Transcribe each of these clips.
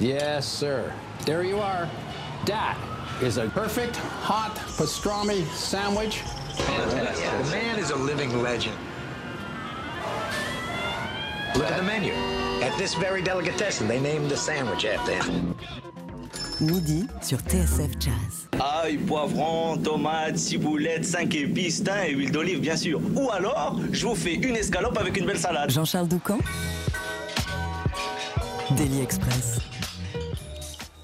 Yes, sir. There you are. That is a perfect hot pastrami sandwich. The man is a living legend. Look at the menu. At this very delicatessen, they named the sandwich after him. Midi sur TSF Jazz. Ail, poivron, tomates, ciboulette, 5 épices, thym et huile d'olive, bien sûr. Ou alors, je vous fais une escalope avec une belle salade. Jean-Charles Doucan Daily Express.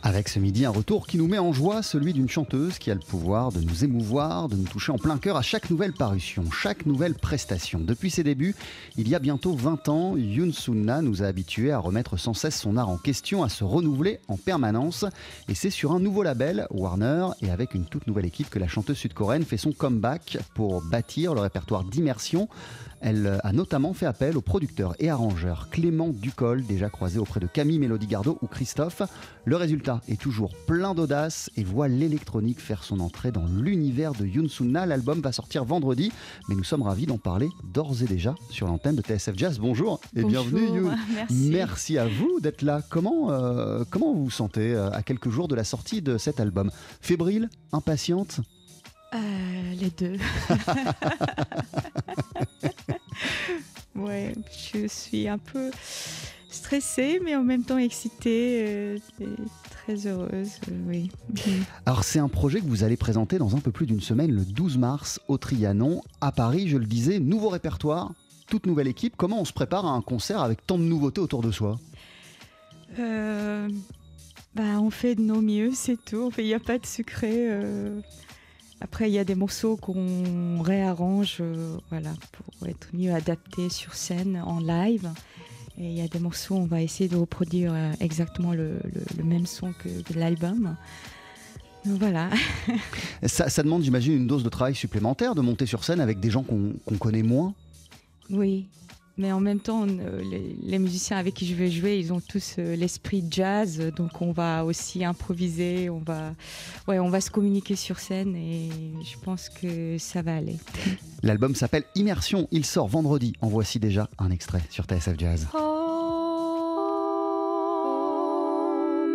Avec ce midi, un retour qui nous met en joie, celui d'une chanteuse qui a le pouvoir de nous émouvoir, de nous toucher en plein cœur à chaque nouvelle parution, chaque nouvelle prestation. Depuis ses débuts, il y a bientôt 20 ans, Yoon Sunna nous a habitués à remettre sans cesse son art en question, à se renouveler en permanence. Et c'est sur un nouveau label, Warner, et avec une toute nouvelle équipe que la chanteuse sud-coréenne fait son comeback pour bâtir le répertoire d'immersion elle a notamment fait appel au producteur et arrangeur Clément Ducol, déjà croisé auprès de Camille Mélodie Gardot ou Christophe. Le résultat est toujours plein d'audace et voit l'électronique faire son entrée dans l'univers de Yoon Sunna. L'album va sortir vendredi, mais nous sommes ravis d'en parler d'ores et déjà sur l'antenne de TSF Jazz. Bonjour et Bonjour, bienvenue merci. Merci à vous d'être là. Comment, euh, comment vous vous sentez euh, à quelques jours de la sortie de cet album? Fébrile? Impatiente? Euh, les deux. ouais, je suis un peu stressée, mais en même temps excitée euh, et très heureuse. oui. Alors c'est un projet que vous allez présenter dans un peu plus d'une semaine, le 12 mars, au Trianon, à Paris, je le disais, nouveau répertoire, toute nouvelle équipe. Comment on se prépare à un concert avec tant de nouveautés autour de soi? Euh, bah, on fait de nos mieux, c'est tout. Il n'y a pas de secret. euh. Après, il y a des morceaux qu'on réarrange euh, voilà, pour être mieux adaptés sur scène, en live. Et il y a des morceaux, on va essayer de reproduire euh, exactement le, le- le même son que, que l'album. Voilà. ça, ça demande, j'imagine, une dose de travail supplémentaire, de monter sur scène avec des gens qu'on qu'on connaît moins? Oui, mais en même temps, euh, les, les musiciens avec qui je vais jouer, ils ont tous euh, l'esprit jazz, donc on va aussi improviser, on va, ouais, on va se communiquer sur scène et je pense que ça va aller. L'album s'appelle Immersion, il sort vendredi. En voici déjà un extrait sur TSF Jazz. Oh,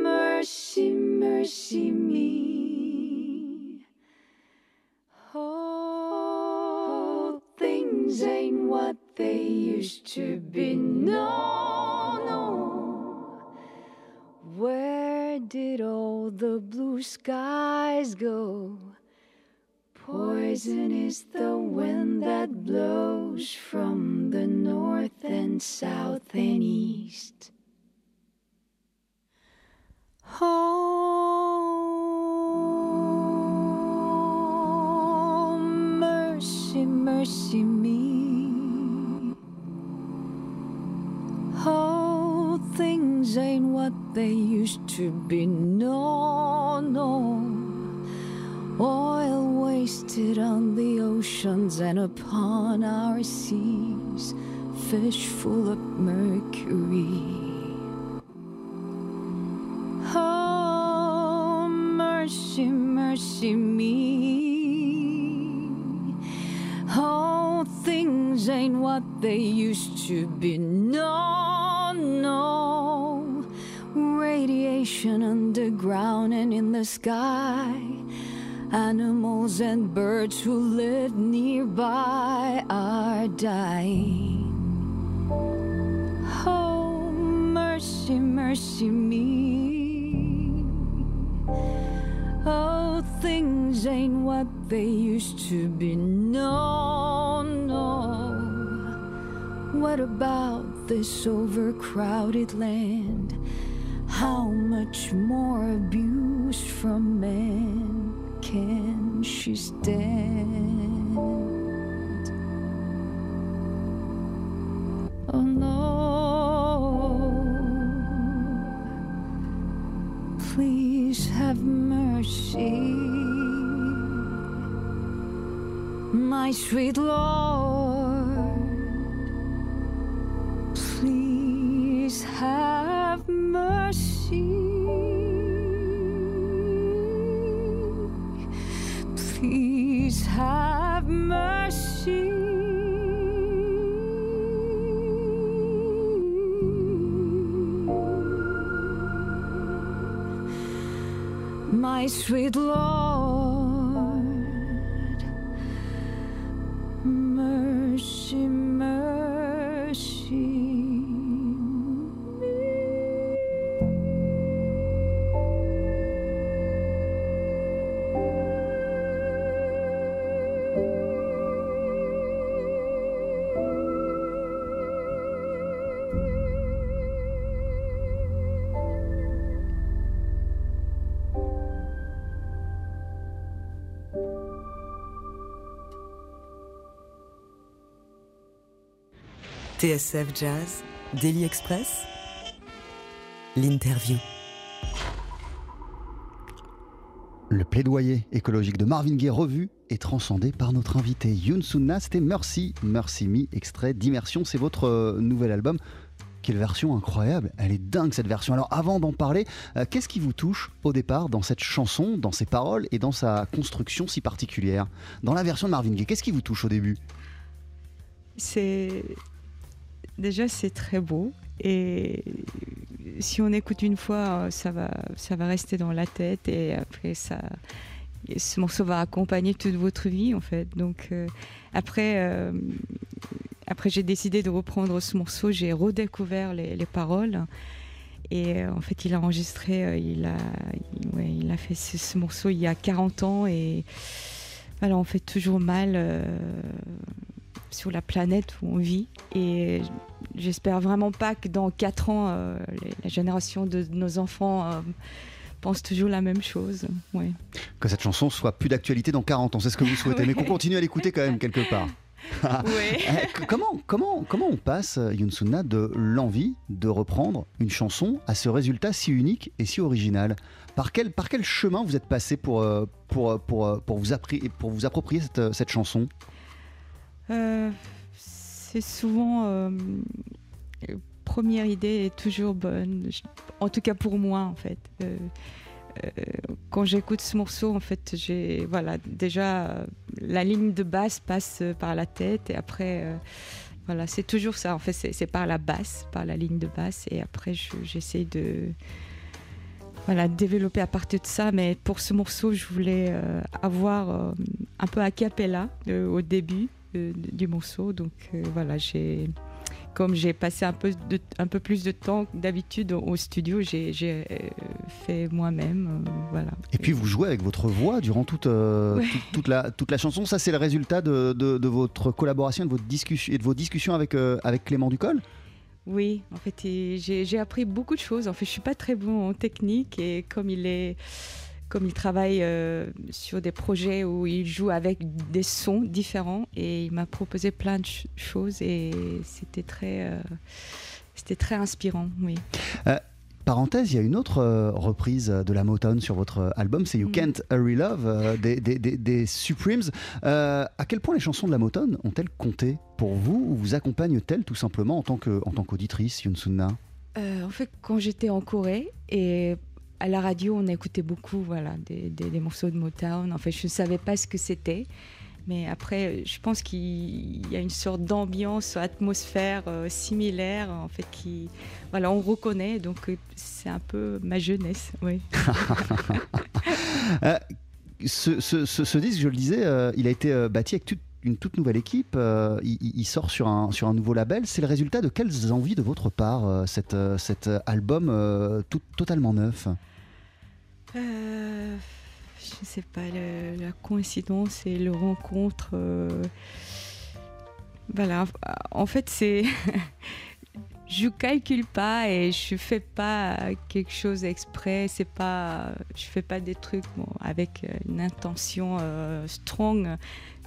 mercy, mercy used to be. known. no. Where did all the blue skies go? Poison is the wind that blows from the north and south and east. Oh, mercy, mercy they used to be. No, no. Oil wasted on the oceans and upon our seas, fish full of mercury. Oh, mercy, mercy me. Oh, things ain't what they used to be. Sky. Animals and birds who live nearby are dying. Oh, mercy, mercy me. Oh, things ain't what they used to be. No, no. What about this overcrowded land? How much more abuse from men can she stand? Oh no. Please have mercy, my sweet Lord. Please have mercy. My sweet Lord. TSF Jazz, Daily Express, l'interview. Le plaidoyer écologique de Marvin Gaye revu et transcendé par notre invité Youn Sunna. C'était Mercy, Mercy Me, extrait d'Immersion. C'est votre euh, nouvel album. Quelle version incroyable Elle est dingue cette version. Alors avant d'en parler, euh, qu'est-ce qui vous touche au départ dans cette chanson, dans ses paroles et dans sa construction si particulière? Dans la version de Marvin Gaye, qu'est-ce qui vous touche au début? C'est déjà c'est très beau et si on écoute une fois, ça va, ça va rester dans la tête et après ça, ce morceau va accompagner toute votre vie en fait. Donc euh, après, euh, après j'ai décidé de reprendre ce morceau, j'ai redécouvert les, les paroles. Et euh, en fait, il a enregistré, euh, il, a, il, a fait ce, ce morceau il y a 40 ans et voilà, on fait toujours mal euh, sur la planète où on vit. Et j'espère vraiment pas que dans 4 ans, euh, les- la génération de nos enfants euh, pense toujours la même chose. Ouais. Que cette chanson soit plus d'actualité dans 40 ans, c'est ce que vous souhaitez, mais qu'on continue à l'écouter quand même quelque part. Ouais. Eh, comment, comment, comment on passe, euh, Youn Sunna, de l'envie de reprendre une chanson à ce résultat si unique et si original? Par quel, par quel chemin vous êtes passé pour, pour, pour, pour, vous, appri- pour vous approprier cette, cette chanson? C'est souvent. euh, euh, première idée est toujours bonne. En tout cas pour moi, en fait. Euh, euh, quand j'écoute ce morceau, en fait, j'ai. Voilà, déjà, euh, la ligne de basse passe euh, par la tête et après. euh, voilà, c'est toujours ça. En fait, c'est par la basse, par la ligne de basse. Et après, je- j'essaie de. Voilà, développer à partir de ça. Mais pour ce morceau, je voulais euh, avoir euh, un peu a cappella euh, au début du morceau. Donc euh, voilà, j'ai comme j'ai passé un peu, de, un peu plus de temps que d'habitude au, studio, j'ai euh, fait moi-même. euh, voilà. Et puis vous jouez avec votre voix durant toute, euh, Ouais. toute, toute la, toute la chanson. Ça, c'est le résultat de, de- de votre collaboration de, votre discussion, et de vos discussions avec, euh, avec Clément Ducol? Oui, en fait, j'ai appris beaucoup de choses. En fait, je suis pas très bon en technique et comme il est, comme il travaille euh, sur des projets où il joue avec des sons différents et il m'a proposé plein de ch- choses et c'était très, euh, c'était très inspirant. Oui. Parenthèse, il y a une autre euh, reprise de la Motown sur votre euh, album, c'est You Mm. Can't Hurry Love euh, des, des- des- des Supremes. Euh, à quel point les chansons de la Motown ont-elles compté pour vous ou vous accompagnent-elles tout simplement en tant qu'auditrice, Euh, en fait, quand j'étais en Corée et à la radio, on écoutait beaucoup voilà, des, des- des morceaux de Motown. En fait, je ne savais pas ce que c'était. Mais après, je pense qu'il y a une sorte d'ambiance, atmosphère euh, similaire, en fait, qui, voilà, on reconnaît. Donc, euh, c'est un peu ma jeunesse, oui. ce, ce- ce- ce disque, je le disais, euh, il a été euh, bâti avec toute- une toute nouvelle équipe. euh, il, sort sur un, nouveau label. C'est le résultat de quelles envies de votre part, euh, cet, euh, cet album tout- totalement neuf? Je ne sais pas, la coïncidence et le rencontre. voilà, en fait, c'est. je calcule pas et je fais pas quelque chose exprès. C'est pas, je fais pas des trucs avec une intention strong.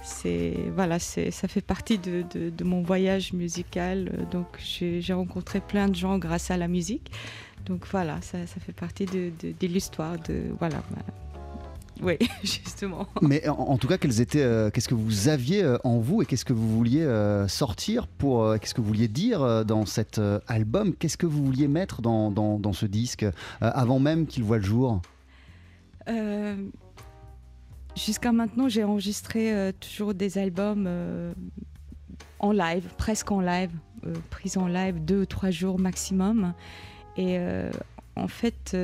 C'est voilà, ça fait partie de, de- de mon voyage musical. Donc j'ai rencontré plein de gens grâce à la musique. Donc voilà, ça, ça fait partie de, l'histoire de voilà. oui, justement. Mais en, en tout cas, quels étaient, euh, qu'est-ce que vous aviez euh, en vous et qu'est-ce que vous vouliez euh, sortir pour, qu'est-ce que vous vouliez dire dans cet album? Qu'est-ce que vous vouliez mettre dans, dans- dans ce disque avant même qu'il voit le jour? Jusqu'à maintenant, j'ai enregistré euh, toujours des albums euh, en live, presque en live, euh, prise en live deux ou trois jours maximum. Et euh, en fait,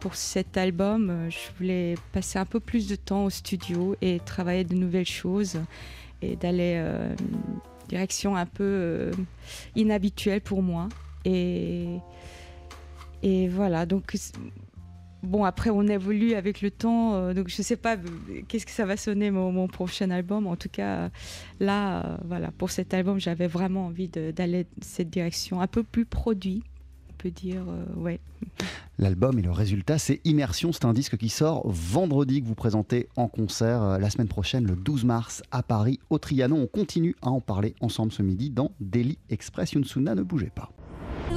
pour cet album, je voulais passer un peu plus de temps au studio et travailler de nouvelles choses et d'aller une direction un peu inhabituelle pour moi. Et, et voilà, donc bon, après on évolue avec le temps, euh, donc je sais pas euh, qu'est-ce que ça va sonner mon, prochain album. En tout cas, là, euh, voilà, pour cet album, j'avais vraiment envie d'aller cette direction un peu plus produit, on peut dire, euh, ouais. L'album et le résultat, c'est Immersion. C'est un disque qui sort vendredi, que vous présentez en concert euh, la semaine prochaine, le 12 mars, à Paris, au Trianon. On continue à en parler ensemble ce midi dans Daily Express. Yunsuna, ne bougez pas.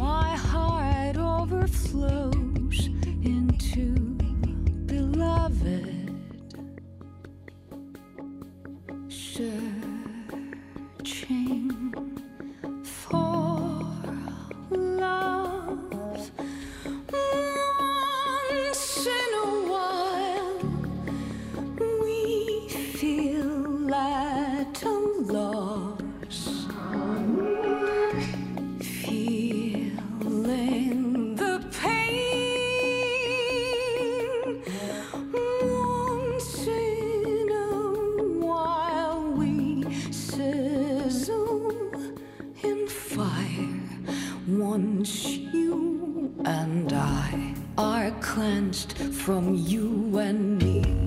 more in fire. Once you and I are cleansed from you and me.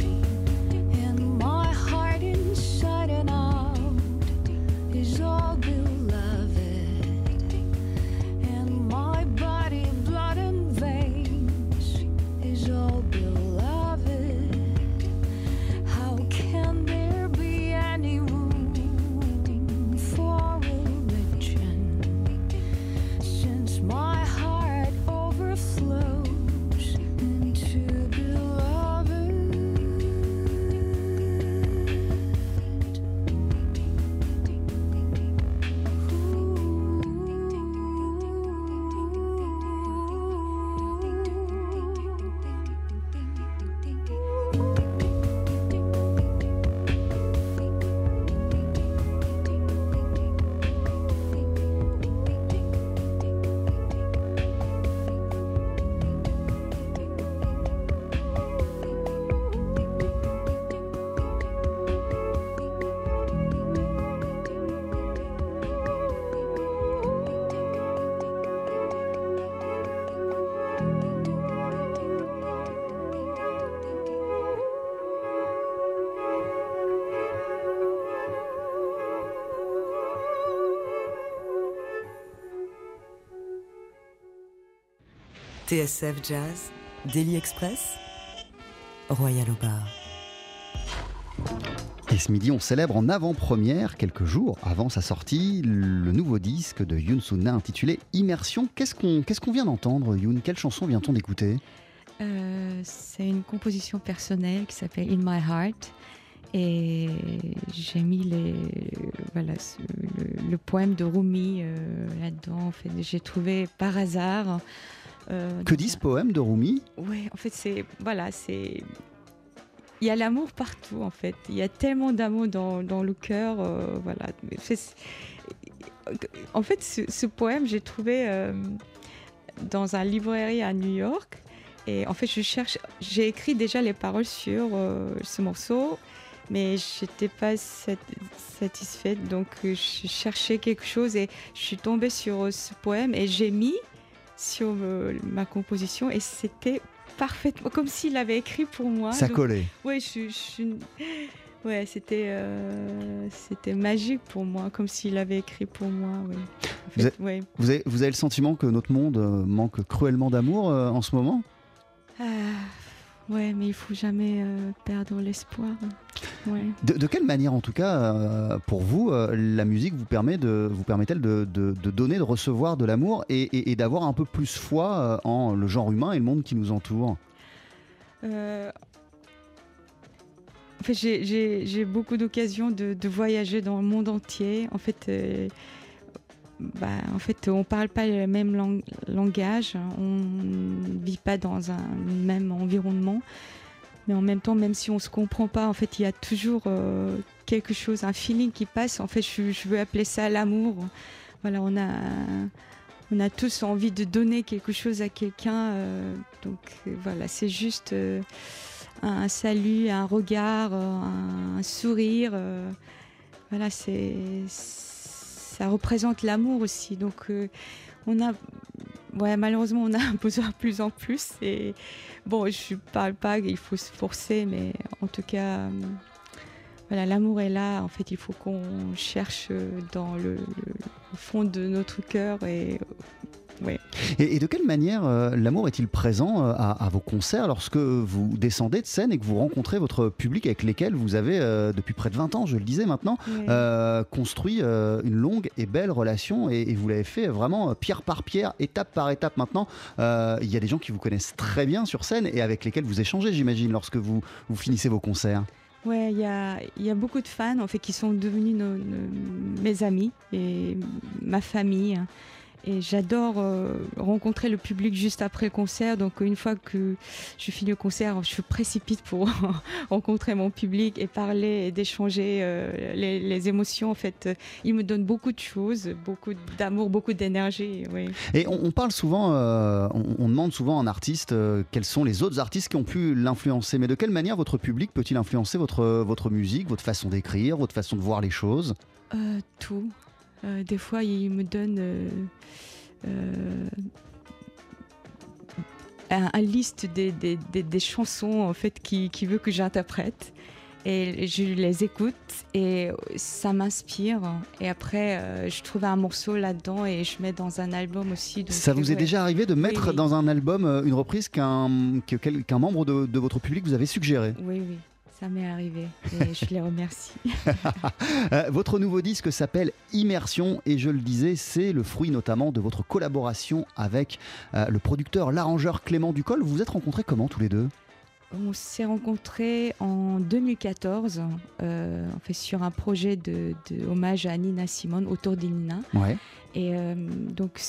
TSF Jazz, Daily Express, Royal au bar. Et ce midi, on célèbre en avant-première, quelques jours avant sa sortie, le nouveau disque de Youn Suna intitulé Immersion. Qu'est-ce qu'on qu'est-ce qu'on vient d'entendre, Youn Quelle chanson vient-on d'écouter? Euh, c'est une composition personnelle qui s'appelle In My Heart. Et j'ai mis les, voilà, le poème de Rumi euh, là-dedans. En fait, j'ai trouvé par hasard. Euh, Que dit ce un- poème de Rumi Ouais, en fait, c'est. Voilà, c'est. Il y a l'amour partout, en fait. Il y a tellement d'amour dans, dans le cœur. euh, voilà. En fait, ce, ce poème, j'ai trouvé euh, dans un librairie à New York. Et en fait, je cherche. J'ai écrit déjà les paroles sur euh, ce morceau, mais j'étais pas sat- satisfaite. Donc, euh, je cherchais quelque chose et je suis tombée sur euh, ce poème et j'ai mis sur euh, ma composition et c'était parfaitement comme s'il avait écrit pour moi. Ça Donc, collait. Ouais, je, je suis- ouais, c'était euh, c'était magique pour moi, comme s'il avait écrit pour moi. ouais. En Vous ouais. Avez, vous avez le sentiment que notre monde euh, manque cruellement d'amour euh, en ce moment? Ah, Ouais, mais il faut jamais euh, perdre l'espoir. Ouais. De, de quelle manière, en tout cas, euh, pour vous, euh, la musique vous permet de vous permet-elle de, de- de donner, de recevoir de l'amour et, et- et d'avoir un peu plus foi en le genre humain et le monde qui nous entoure? En fait, j'ai- beaucoup d'occasions de, voyager dans le monde entier. En fait, bah, en fait on ne parle pas le même lang- langage, on ne vit pas dans un même environnement. Mais en même temps, même si on ne se comprend pas, en fait, il y a toujours euh, quelque chose, un feeling qui passe. En fait, je, veux appeler ça l'amour. Voilà, on a, on a tous envie de donner quelque chose à quelqu'un. euh, donc voilà, c'est juste euh, un, salut, un regard, un, un sourire. voilà, c'est ça représente l'amour aussi. Donc euh, on a, ouais, malheureusement, on a besoin de plus en plus. Et bon, je parle pas qu'il faut se forcer, mais en tout cas. euh, voilà, l'amour est là. En fait, il faut qu'on cherche euh, dans le- le fond de notre cœur et Et, et de quelle manière euh, l'amour est-il présent euh, à, à vos concerts lorsque vous descendez de scène et que vous rencontrez votre public avec lesquels vous avez, euh, depuis près de 20 ans, je le disais maintenant, construit une longue et belle relation et, et vous l'avez fait vraiment pierre par pierre, étape par étape maintenant. Il y a des gens qui vous connaissent très bien sur scène et avec lesquels vous échangez, j'imagine, lorsque vous, vous finissez vos concerts. Ouais, il y a, il y a beaucoup de fans en fait qui sont devenus nos- nos- mes amis et ma famille. Et j'adore euh, rencontrer le public juste après le concert. Donc une fois que je finis le concert, je précipite pour rencontrer mon public et parler et d'échanger euh, les, les émotions. En fait, Euh, ils me donnent beaucoup de choses, beaucoup d'amour, beaucoup d'énergie. Oui. Et on, on parle souvent, euh, on, on demande souvent à un artiste quels sont les autres artistes qui ont pu l'influencer. Mais de quelle manière votre public peut-il influencer votre, votre musique, votre façon d'écrire, votre façon de voir les choses? Tout. Euh, des fois, il me donne euh, euh, un, un liste des, des- des- des chansons en fait qui, qui veut que j'interprète. Et je les écoute et ça m'inspire. Et après, euh, je trouve un morceau là-dedans et je mets dans un album aussi. Ça vous est ouais. déjà arrivé de mettre oui. dans un album une reprise qu'un qu'un membre de, de votre public vous avait suggéré? Oui, oui, ça m'est arrivé et je les remercie. Euh, Votre nouveau disque s'appelle Immersion et je le disais, c'est le fruit notamment de votre collaboration avec euh, le producteur, l'arrangeur Clément Ducol. Vous vous êtes rencontrés comment tous les deux? On s'est rencontrés en 2014, euh, on fait sur un projet de, de hommage à Nina Simone, autour de Nina. Ouais. Et euh, donc,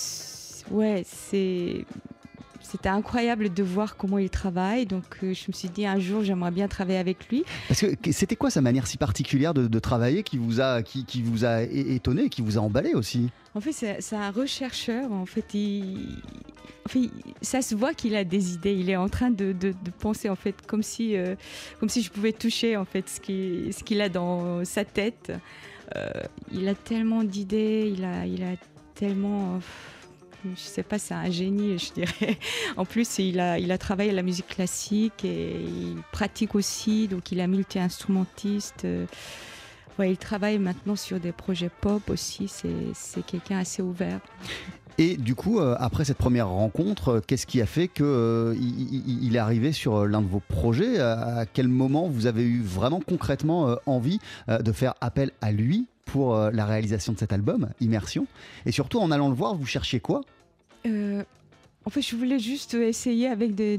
ouais, c'est. C'était incroyable de voir comment il travaille. Donc, euh, je me suis dit un jour, j'aimerais bien travailler avec lui. Parce que c'était quoi sa manière si particulière de, de travailler qui vous a qui, qui vous a étonné, qui vous a emballé aussi? En fait, c'est un rechercheur. En fait, il, en fait, ça se voit qu'il a des idées. Il est en train de, de- de penser, en fait, comme si, euh, comme si je pouvais toucher, en fait, ce qu'il ce qu'il a dans sa tête. Euh, il a tellement d'idées. Il a, il a tellement. euh, je sais pas, c'est un génie, je dirais. En plus, il a, il a travaillé à la musique classique et il pratique aussi, donc il est multi-instrumentiste. Il travaille maintenant sur des projets pop aussi. C'est quelqu'un assez ouvert. Et du coup, euh, après cette première rencontre, euh, qu'est-ce qui a fait que euh, est arrivé sur l'un de vos projets? À quel moment vous avez eu vraiment concrètement envie de faire appel à lui? Pour euh, la réalisation de cet album, Immersion Et surtout, en allant le voir, vous cherchiez quoi? Euh, en fait, je voulais juste essayer avec des,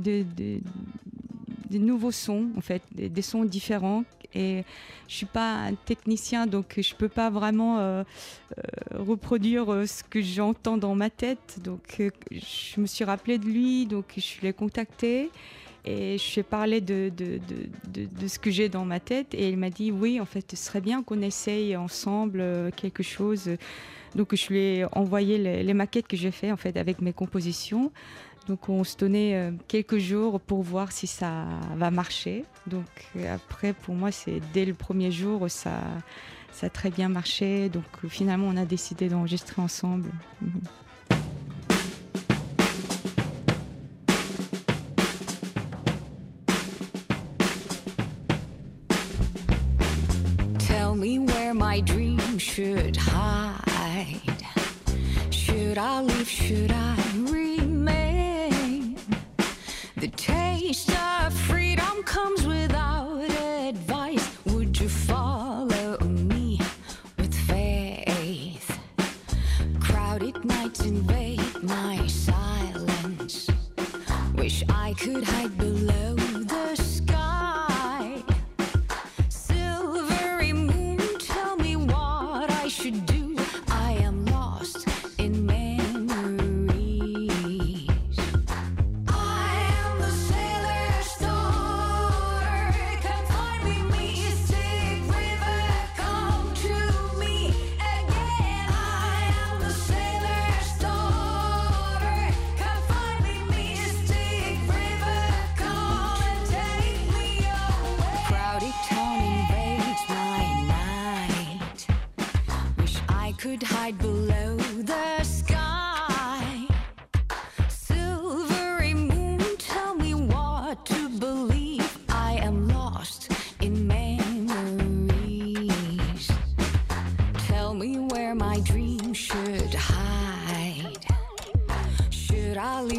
nouveaux sons, en fait, des, sons différents. Et je suis pas un technicien, donc je peux pas vraiment euh, reproduire ce que j'entends dans ma tête. Donc, je me suis rappelé de lui, donc je l'ai contacté. Et je lui ai parlé de, de, de, de- ce que j'ai dans ma tête. Et il m'a dit oui, en fait, ce serait bien qu'on essaye ensemble euh, quelque chose. Donc je lui ai envoyé les, maquettes que j'ai fait en fait avec mes compositions. Donc on se donnait euh, quelques jours pour voir si ça va marcher. Donc après pour moi c'est dès le premier jour ça ça a très bien marché. Donc finalement on a décidé d'enregistrer ensemble. Mhm. Should hide. Should I leave? Should I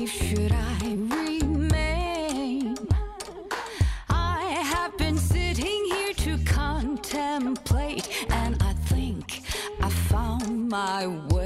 Should I remain? I have been sitting here to contemplate, and I think I found my way.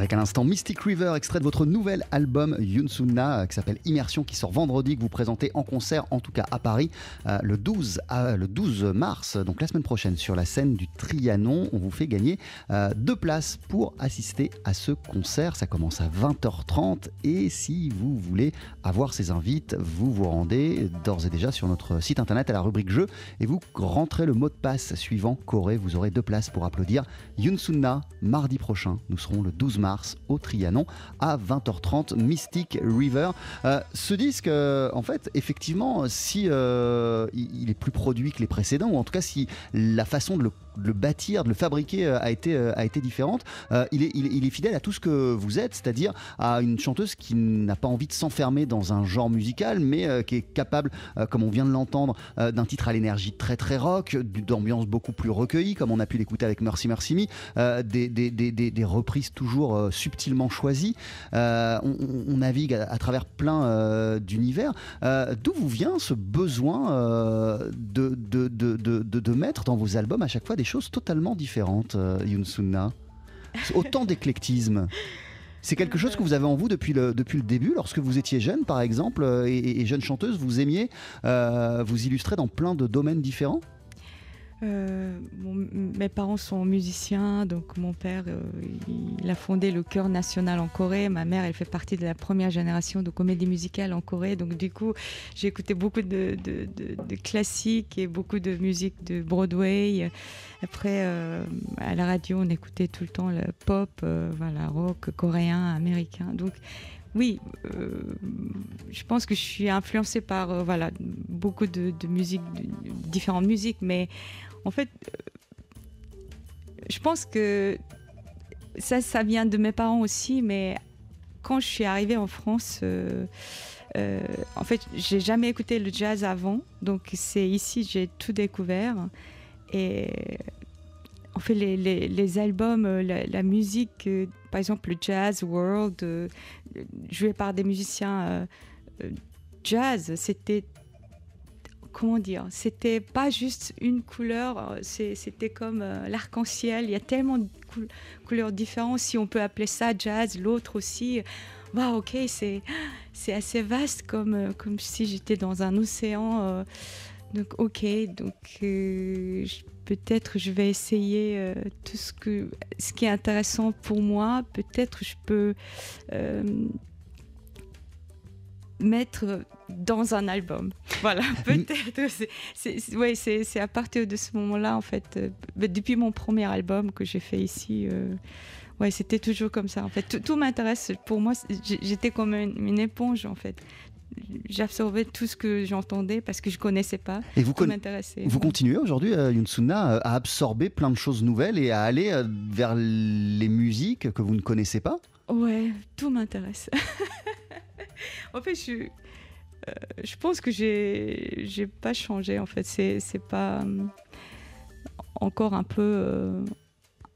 Avec à l'instant Mystic River, extrait de votre nouvel album Yunsuna qui s'appelle Immersion, qui sort vendredi, que vous présentez en concert, en tout cas à Paris, euh, le, 12, à- le 12 mars, donc la semaine prochaine, sur la scène du Trianon. On vous fait gagner euh, deux places pour assister à ce concert. Ça commence à 20h30 et si vous voulez avoir ces invites, vous vous rendez d'ores et déjà sur notre site internet à la rubrique jeu et vous rentrez le mot de passe suivant Corée. Vous aurez deux places pour applaudir Yunsuna mardi prochain. Nous serons le 12 mars au Trianon à 20h30 Mystic River. Euh, ce disque, euh, en fait, effectivement, si euh, il est plus produit que les précédents, ou en tout cas si la façon de le, de le bâtir, de le fabriquer euh, a été, euh, a été différente, euh, il, est, il est- fidèle à tout ce que vous êtes, c'est-à-dire à une chanteuse qui n'a pas envie de s'enfermer dans un genre musical, mais qui est capable, comme on vient de l'entendre, d'un titre à l'énergie très très rock, d'ambiance beaucoup plus recueillie, comme on a pu l'écouter avec Mercy Mercy Me, des, des- des- des- reprises toujours subtilement choisies. On, navigue à, à travers plein d'univers. D'où vous vient ce besoin de, de, de- de- de mettre dans vos albums à chaque fois des choses totalement différentes, euh, Yunsuna Autant d'éclectisme. C'est quelque chose que vous avez en vous depuis le, depuis le début, lorsque vous étiez jeune, par exemple, euh, et, et jeune chanteuse, vous aimiez euh, vous illustrer dans plein de domaines différents? Euh, mes parents sont musiciens, donc mon père, euh, il a fondé le chœur national en Corée. Ma mère, elle fait partie de la première génération de comédie musicale en Corée. Donc du coup, j'ai écouté beaucoup de, classiques et beaucoup de musique de Broadway. Après, euh, à la radio, on écoutait tout le temps le pop, voilà, rock coréen, américain. Donc oui, je pense que je suis influencée par voilà, beaucoup de, de musiques, de- différentes musiques, mais en fait, euh, je pense que ça, ça vient de mes parents aussi, mais quand je suis arrivée en France, euh, euh, en fait, j'ai jamais écouté le jazz avant, donc c'est ici que j'ai tout découvert. Et en fait, les, albums, la, musique, par exemple le Jazz World, joué par des musiciens jazz, c'était comment dire, c'était pas juste une couleur, euh, c'était comme euh, l'arc-en-ciel. Il y a tellement de cou- couleurs différentes. Si on peut appeler ça jazz, l'autre aussi. Waouh, ok, c'est assez vaste comme euh, comme si j'étais dans un océan. donc ok, donc peut-être je vais essayer tout ce que ce qui est intéressant pour moi. Peut-être je peux mettre dans un album. Voilà, peut-être. c'est- ouais, à partir de ce moment-là, en fait, euh, bah, depuis mon premier album que j'ai fait ici, euh, ouais, c'était toujours comme ça. En fait, tout, tout m'intéresse. Pour moi, j'étais comme une, une éponge, en fait. J'absorbais tout ce que j'entendais parce que je connaissais pas. Et vous, m'intéressait. vous continuez aujourd'hui, euh, Yunsuna, euh, à absorber plein de choses nouvelles et à aller vers les musiques que vous ne connaissez pas? Ouais, tout m'intéresse. en fait, je, euh, je pense que j'ai, j'ai pas changé. En fait, c'est, pas euh, encore un peu euh,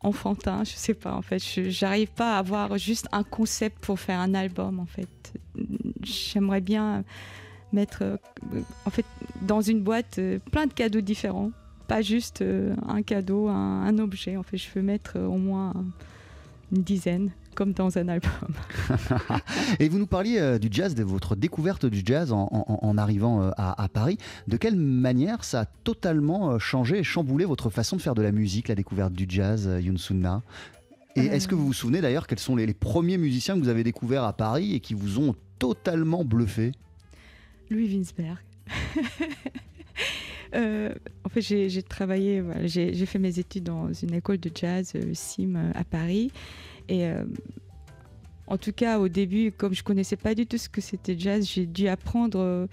enfantin. Je sais pas. En fait, j'arrive pas à avoir juste un concept pour faire un album. En fait, j'aimerais bien mettre, en fait, dans une boîte plein de cadeaux différents. Pas juste un cadeau, un, un objet. En fait, je veux mettre au moins une dizaine, comme dans un album. Et vous nous parliez euh, du jazz, de votre découverte du jazz en, en- en arrivant euh, à, à Paris. De quelle manière ça a totalement euh, changé et chamboulé votre façon de faire de la musique, la découverte du jazz, Yunsuna Et est-ce que vous vous souvenez d'ailleurs quels sont les, les premiers musiciens que vous avez découverts à Paris et qui vous ont totalement bluffé? Louis Winsberg. Euh, en fait, j'ai travaillé, voilà, j'ai fait mes études dans une école de jazz, euh, SIM, euh, à Paris. Et euh, en tout cas, au début, comme je connaissais pas du tout ce que c'était jazz, j'ai dû apprendre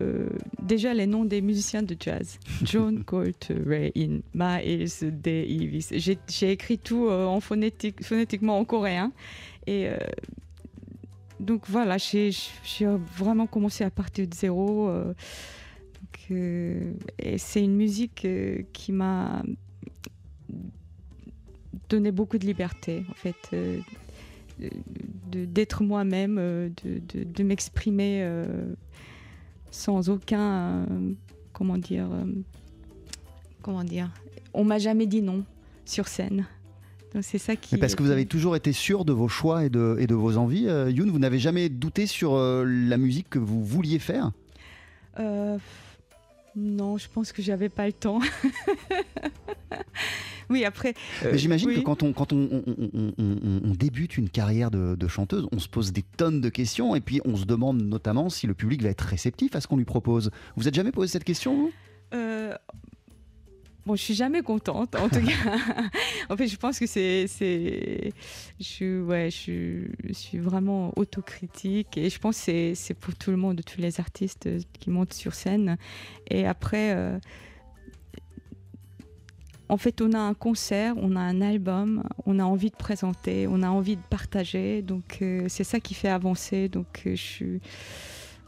euh, déjà les noms des musiciens de jazz. John Coltrane, Miles Davis. J'ai écrit tout en phonétique, phonétiquement en coréen. Et donc voilà, j'ai vraiment commencé à partir de zéro. euh, euh, c'est une musique euh, qui m'a donné beaucoup de liberté, en fait, euh, d'être moi-même, euh, de, de- de m'exprimer sans aucun, comment dire, comment dire. On m'a jamais dit non sur scène. Donc c'est ça qui. Mais parce que vous avez toujours été sûr de vos choix et de, et de vos envies, Youn, vous n'avez jamais douté sur la musique que vous vouliez faire? Euh, non, je pense que j'avais pas le temps. oui, après. euh, J'imagine oui. que quand, on, quand on, on- on- on- on- on débute une carrière de, de chanteuse, on se pose des tonnes de questions et puis on se demande notamment si le public va être réceptif à ce qu'on lui propose. Vous êtes jamais posé cette question, vous? Euh, Bon, je suis jamais contente, en tout cas. en fait, je pense que c'est, c'est, je, ouais, je, je suis vraiment autocritique et je pense que c'est, c'est pour tout le monde, tous les artistes qui montent sur scène. Et après, euh, en fait, on a un concert, on a un album, on a envie de présenter, on a envie de partager. Donc, euh, c'est ça qui fait avancer. Donc, euh, je suis,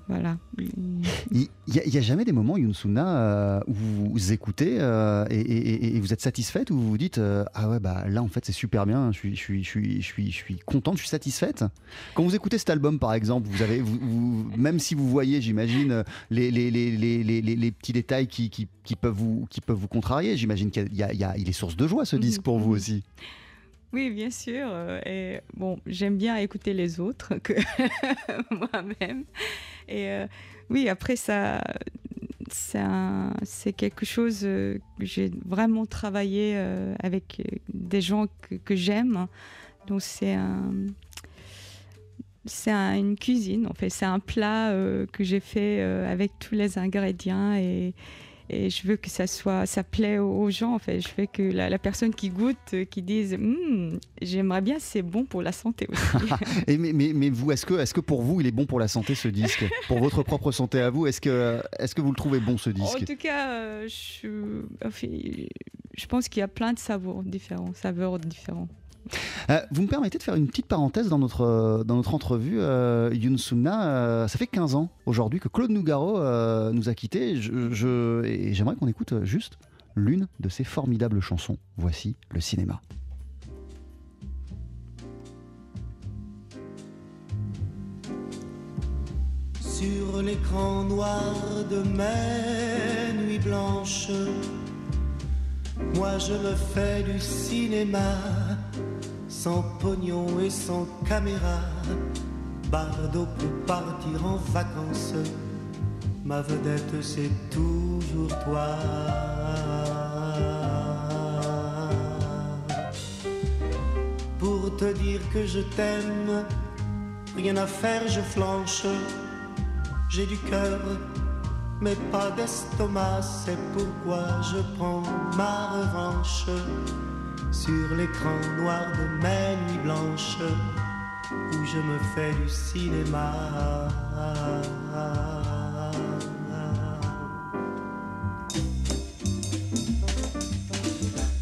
voilà. Il n'y a, jamais des moments, Yunsuna, euh, où vous, vous écoutez euh, et, et- et- et vous êtes satisfaite ou vous vous dites euh, Ah ouais, bah là en fait c'est super bien, je suis, je, suis, je, suis, je, suis, je suis contente, je suis satisfaite Quand vous écoutez cet album par exemple, vous avez, vous, vous- même si vous voyez, j'imagine, les, les, les, les, petits détails qui, qui, qui peuvent, vous, qui peuvent vous contrarier, j'imagine qu'il y a, il y a- il est source de joie ce disque pour vous Mhm. aussi. Oui, bien sûr. Et bon, j'aime bien écouter les autres que moi-même. Et euh, oui, après ça, c'est quelque chose euh, que j'ai vraiment travaillé euh, avec des gens que, j'aime. Donc c'est c'est un- une cuisine. En fait, c'est un plat que j'ai fait avec tous les ingrédients et et je veux que ça soit, ça plaît aux gens. En fait, je veux que la, la personne qui goûte, euh, qui dise, Hum, j'aimerais bien, c'est bon pour la santé aussi. Et mais, mais, mais vous, est-ce que, est que pour vous il est bon pour la santé ce disque? Pour votre propre santé à vous, est-ce que, est que vous le trouvez bon ce en disque? tout cas, euh, je, enfin, je pense qu'il y a plein de saveurs différents, saveurs différents. Euh, vous me permettez de faire une petite parenthèse dans notre, euh, entrevue, euh, Yunsuna. euh, ça fait 15 ans aujourd'hui que Claude Nougaro euh, nous a quittés. Et j'aimerais qu'on écoute juste l'une de ses formidables chansons. Voici le cinéma. sur l'écran noir de mes nuits blanches. Moi je me fais du cinéma sans pognon et sans caméra. Bardo peut partir en vacances. Ma vedette c'est toujours toi. Pour te dire que je t'aime, rien à faire, je flanche. J'ai du cœur, mais pas d'estomac, c'est pourquoi je prends ma revanche sur l'écran noir de mes nuits blanches où je me fais du cinéma.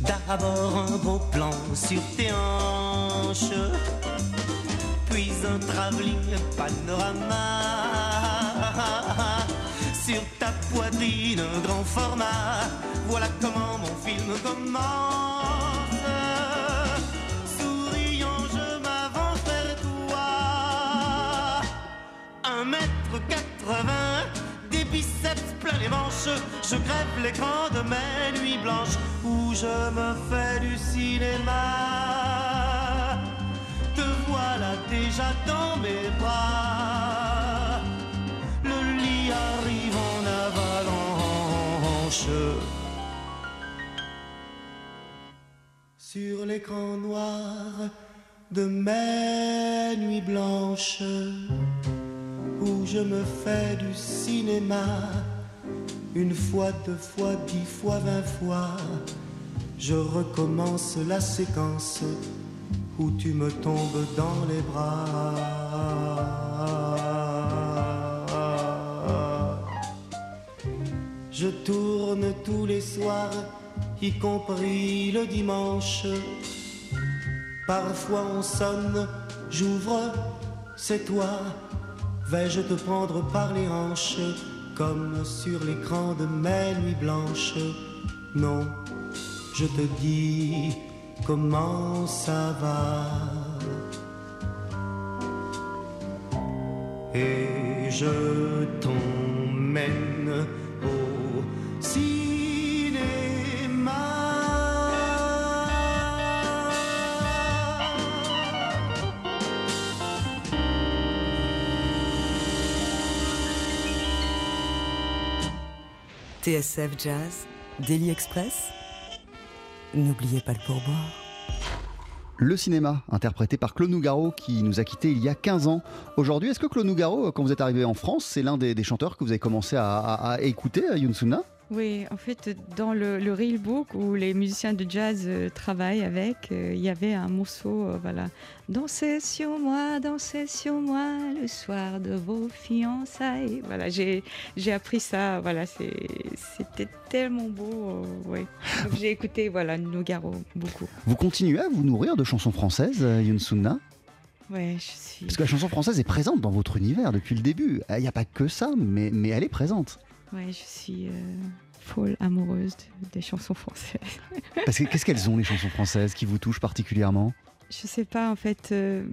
D'abord un beau plan sur tes hanches, puis un travelling panorama. Sur ta poitrine, un grand format. Voilà comment mon film commence. Mètre quatre-vingts, des biceps plein les manches. Je grève l'écran de mes nuits blanches où je me fais du cinéma. Te voilà déjà dans mes bras. Le lit arrive en avalanche. Sur l'écran noir de mes nuits blanches où je me fais du cinéma une fois, deux fois, dix fois, vingt fois. Je recommence la séquence où tu me tombes dans les bras. Je tourne tous les soirs, y compris le dimanche. Parfois on sonne, j'ouvre, c'est toi. Vais-je te prendre par les hanches, comme sur l'écran de mes nuits blanches? Non, je te dis comment ça va. Et je t'emmène TSF Jazz, Daily Express. N'oubliez pas le pourboire. Le cinéma, interprété par Claude Nougaro, qui nous a quittés il y a 15 ans. Aujourd'hui, est-ce que Claude Nougaro, quand vous êtes arrivé en France, c'est l'un des, chanteurs que vous avez commencé à, à- à écouter, à Yunsuna Oui, en fait, dans le, le Real Book où les musiciens de jazz euh, travaillent avec, euh, il y avait un morceau, euh, voilà. Dansez sur moi, dansez sur moi le soir de vos fiançailles. Voilà, j'ai appris ça, voilà, c'était tellement beau, ouais. Donc j'ai écouté, voilà, Nougaro beaucoup. Vous continuez à vous nourrir de chansons françaises, Yunsuna Ouais, je suis. Parce que la chanson française est présente dans votre univers depuis le début. Il n'y a pas que ça, mais, mais elle est présente. Ouais, je suis euh, folle amoureuse de- des chansons françaises. Parce que qu'est-ce qu'elles ont, les chansons françaises, qui vous touchent particulièrement? Je sais pas, en fait, euh,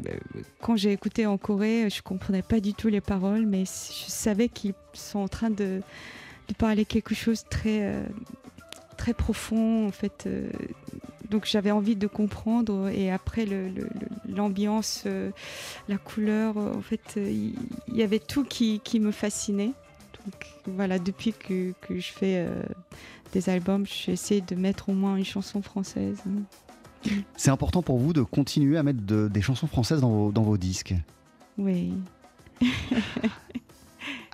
quand j'ai écouté en Corée, je comprenais pas du tout les paroles, mais je savais qu'ils sont en train de, de parler quelque chose de très, euh, très profond, en fait. euh, donc j'avais envie de comprendre, et après le- le- le- l'ambiance, la couleur, en fait, il y, avait tout qui, qui me fascinait. Voilà, depuis que, que je fais euh, des albums, j'essaie de mettre au moins une chanson française. C'est important pour vous de continuer à mettre de- des chansons françaises dans vos, dans vos disques? Oui.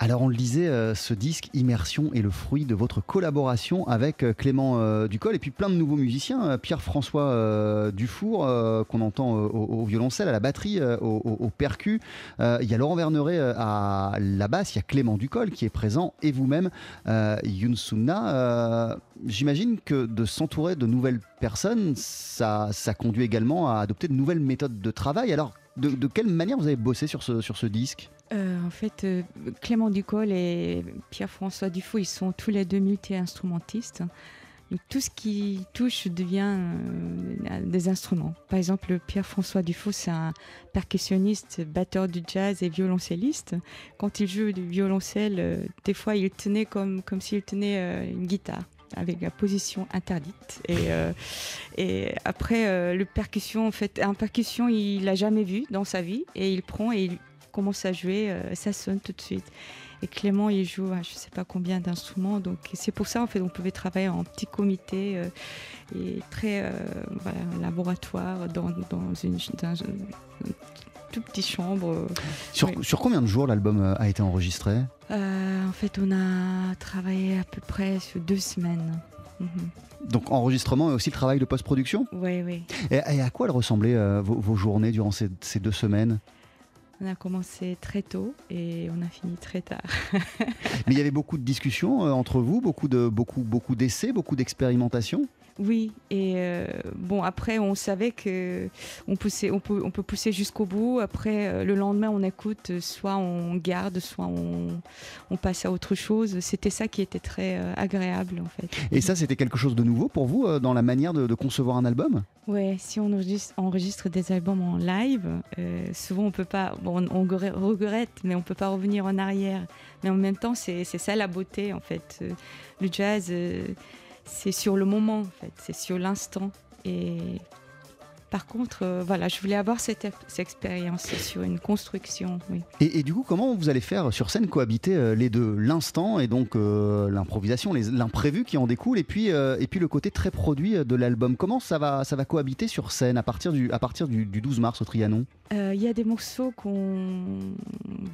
Alors on le disait, euh, ce disque Immersion est le fruit de votre collaboration avec euh, Clément euh, Ducol et puis plein de nouveaux musiciens, Pierre-François Dufour qu'on entend au, violoncelle, à la batterie, au, percu. Il y a Laurent Verneret à la basse, il y a Clément Ducol qui est présent et vous-même. Euh, J'imagine que de s'entourer de nouvelles personnes, ça, ça conduit également à adopter de nouvelles méthodes de travail. Alors de, quelle manière vous avez bossé sur ce, sur ce disque? Euh, en fait, euh, Clément Ducol et Pierre-François Dufault, ils sont tous les deux multi-instrumentistes. Tout ce qui touche devient euh, des instruments. Par exemple, Pierre-François Dufault, c'est un percussionniste, batteur du jazz et violoncelliste. Quand il joue du violoncelle, des fois, il tenait comme, comme s'il tenait une guitare avec la position interdite. Et, euh, après, euh, le percussion, en fait, un percussion, il l'a jamais vu dans sa vie et il prend et il commence à jouer, euh, ça sonne tout de suite. Et Clément, il joue, je sais pas combien d'instruments, donc c'est pour ça en fait, on pouvait travailler en petit comité euh, et très voilà, laboratoire dans, dans une toute petite chambre. euh. Sur, Oui. sur combien de jours l'album euh, a été enregistré? Euh, en fait, on a travaillé à peu près sur deux semaines. Mhm. Donc enregistrement et aussi le travail de post-production? Oui, oui. et, et à quoi elles ressemblaient euh, vos, vos journées durant ces, ces deux semaines? On a commencé très tôt et on a fini très tard. Mais il y avait beaucoup de discussions entre vous, beaucoup de beaucoup beaucoup d'essais, beaucoup d'expérimentations? Oui, et euh, bon, après, on savait que on, poussait, on, peut, on peut pousser jusqu'au bout. Après, euh, le lendemain, on écoute, soit on garde, soit on, on passe à autre chose. C'était ça qui était très euh, agréable, en fait. Et ça, c'était quelque chose de nouveau pour vous euh, dans la manière de, de concevoir un album? Ouais, si on enregistre, enregistre des albums en live, souvent on peut pas, bon, on, on regret- regrette, mais on peut pas revenir en arrière. Mais en même temps, c'est ça la beauté en fait. Le jazz, c'est sur le moment en fait, c'est sur l'instant. Et par contre, euh, voilà, je voulais avoir cette, cette expérience sur une construction, oui. et, et du coup, comment vous allez faire sur scène cohabiter euh, les deux? L'instant et donc euh, l'improvisation, l'imprévu qui en découle, et puis, et puis le côté très produit de l'album. Comment ça va, ça va cohabiter sur scène à partir du, à partir du, du 12 mars au Trianon? Il y a des morceaux qu'on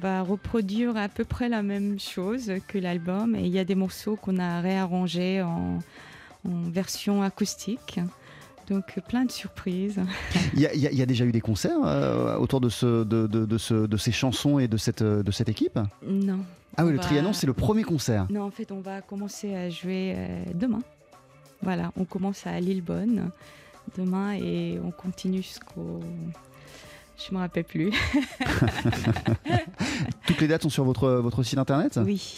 va reproduire à peu près la même chose que l'album et il y a des morceaux qu'on a réarrangés en, en version acoustique. Donc plein de surprises. Il y, a, y y déjà eu des concerts euh, autour de, ce, de, de, de ce- de ces chansons et de cette, de cette équipe? Non. Ah oui, le Trianon, c'est le premier concert. Non, en fait, on va commencer à jouer euh, demain. Voilà, on commence à Lillebonne demain et on continue jusqu'au. Je me rappelle plus. Toutes les dates sont sur votre, votre site internet? Oui.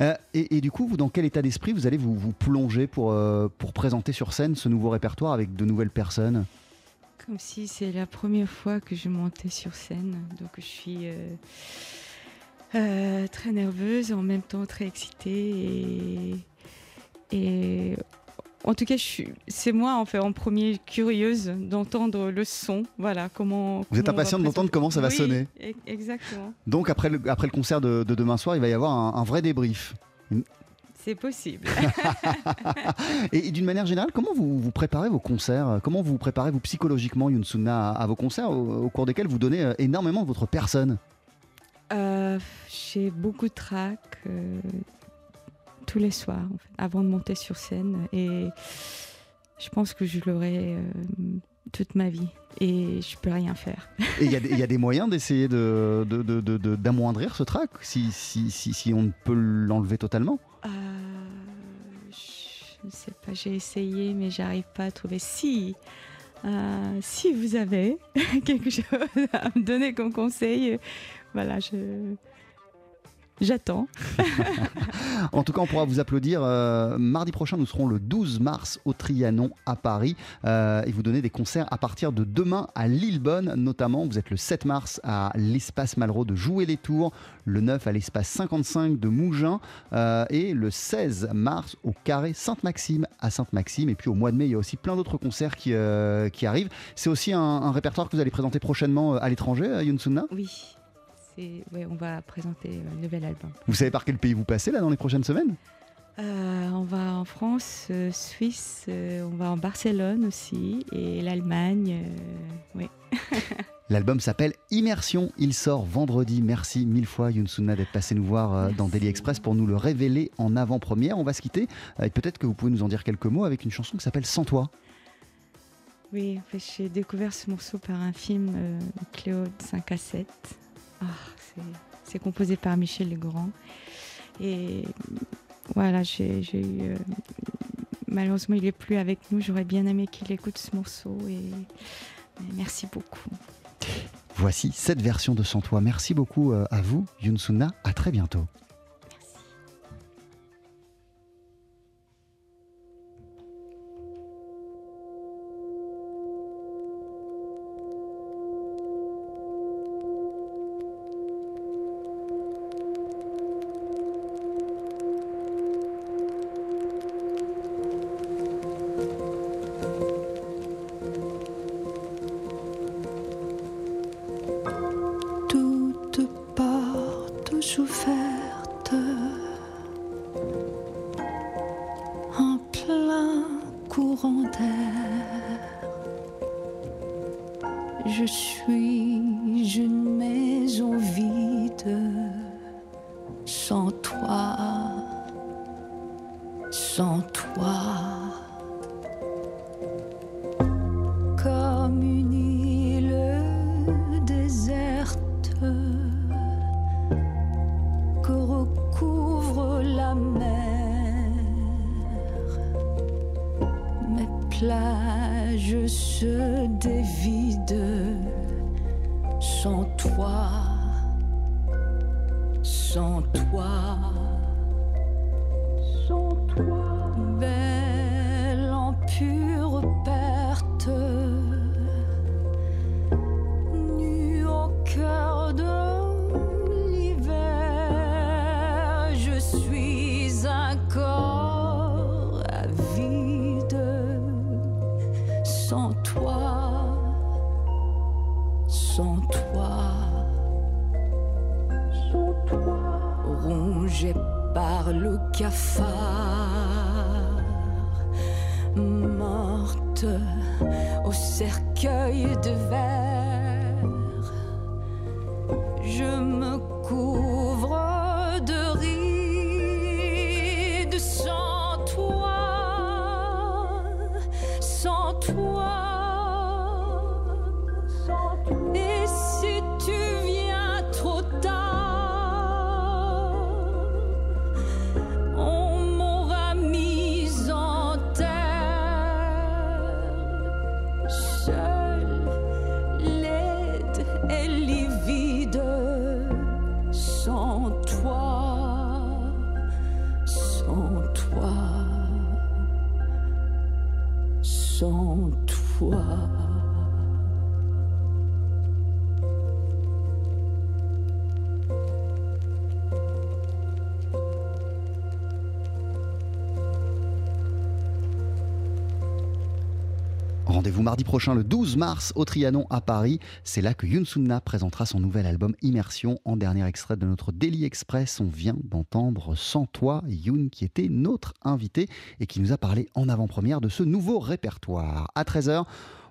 Euh, et, du coup, vous, dans quel état d'esprit vous allez vous, plonger pour, euh, pour présenter sur scène ce nouveau répertoire avec de nouvelles personnes? Comme si c'est la première fois que je montais sur scène. Donc je suis euh, très nerveuse, en même temps très excitée. Et en tout cas, c'est moi en fait en premier curieuse d'entendre le son. Voilà comment. Vous êtes impatiente d'entendre comment ça va Oui, sonner. e- Exactement. Donc, après le, après le concert de, de demain soir, il va y avoir un, un vrai débrief. C'est possible. Et, et d'une manière générale, comment vous, vous préparez vos concerts? Comment vous préparez vous psychologiquement, Yunsuna, à, à vos concerts au, au cours desquels vous donnez euh, énormément de votre personne? Euh, J'ai beaucoup de tracks euh, tous les soirs en fait, avant de monter sur scène et je pense que je l'aurai euh, toute ma vie et je peux rien faire. Et il y, a des- il y a des moyens d'essayer de, d'amoindrir ce trac si, si, si, si on ne peut l'enlever totalement? Euh, je ne sais pas, j'ai essayé mais j'arrive pas à trouver. Si, euh, si vous avez quelque chose à me donner comme conseil, voilà, je j'attends. En tout cas, on pourra vous applaudir. euh, mardi prochain, nous serons le 12 mars au Trianon à Paris euh, et vous donner des concerts à partir de demain à Lillebonne notamment. Vous êtes le 7 mars à l'espace Malraux de Jouer les Tours, le 9 à l'espace 55 de Mougins euh, et le 16 mars au Carré Sainte-Maxime à Sainte-Maxime. Et puis au mois de mai, il y a aussi plein d'autres concerts qui, euh, qui arrivent. C'est aussi un, un répertoire que vous allez présenter prochainement à l'étranger, Yunsuna Oui, ouais, on va présenter un nouvel album. Vous savez par quel pays vous passez là dans les prochaines semaines? Euh, on va en France, euh, Suisse, euh, on va en Barcelone aussi et l'Allemagne. euh, oui. L'album s'appelle Immersion. Il sort vendredi. Merci mille fois, Yunsuna, d'être passé nous voir euh, dans Daily Express pour nous le révéler en avant-première. On va se quitter. euh, Et peut-être que vous pouvez nous en dire quelques mots avec une chanson qui s'appelle Sans toi. Oui, en fait, j'ai découvert ce morceau par un film euh, Cléo de 5 à 7. Ah, c'est, composé par Michel Legrand. Et voilà, j'ai, eu, euh, malheureusement, il n'est plus avec nous. J'aurais bien aimé qu'il écoute ce morceau. Et merci beaucoup. Voici cette version de Sans toi. Merci beaucoup euh, à vous, Yunsuna. À très bientôt. Rendez-vous mardi prochain, le 12 mars, au Trianon à Paris. C'est là que Yoon Sunna présentera son nouvel album Immersion. En dernier extrait de notre Daily Express, on vient d'entendre Sans toi, Yoon, qui était notre invité et qui nous a parlé en avant-première de ce nouveau répertoire. À 13h,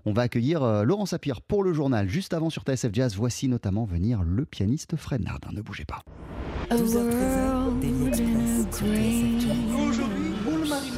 on va accueillir euh, Laurent Sapir pour le journal. Juste avant sur TSF Jazz, voici notamment venir le pianiste Fred Nardin. Ne bougez pas. 12h13, Daily Express sur TSF Jazz. Aujourd'hui, moule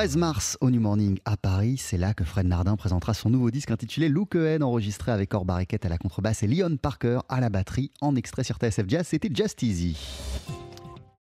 13 mars au New Morning à Paris. C'est là que Fred Nardin présentera son nouveau disque intitulé Look Ahead, enregistré avec Or Barriquette à la contrebasse et Leon Parker à la batterie, en extrait sur TSF Jazz. C'était Just Easy.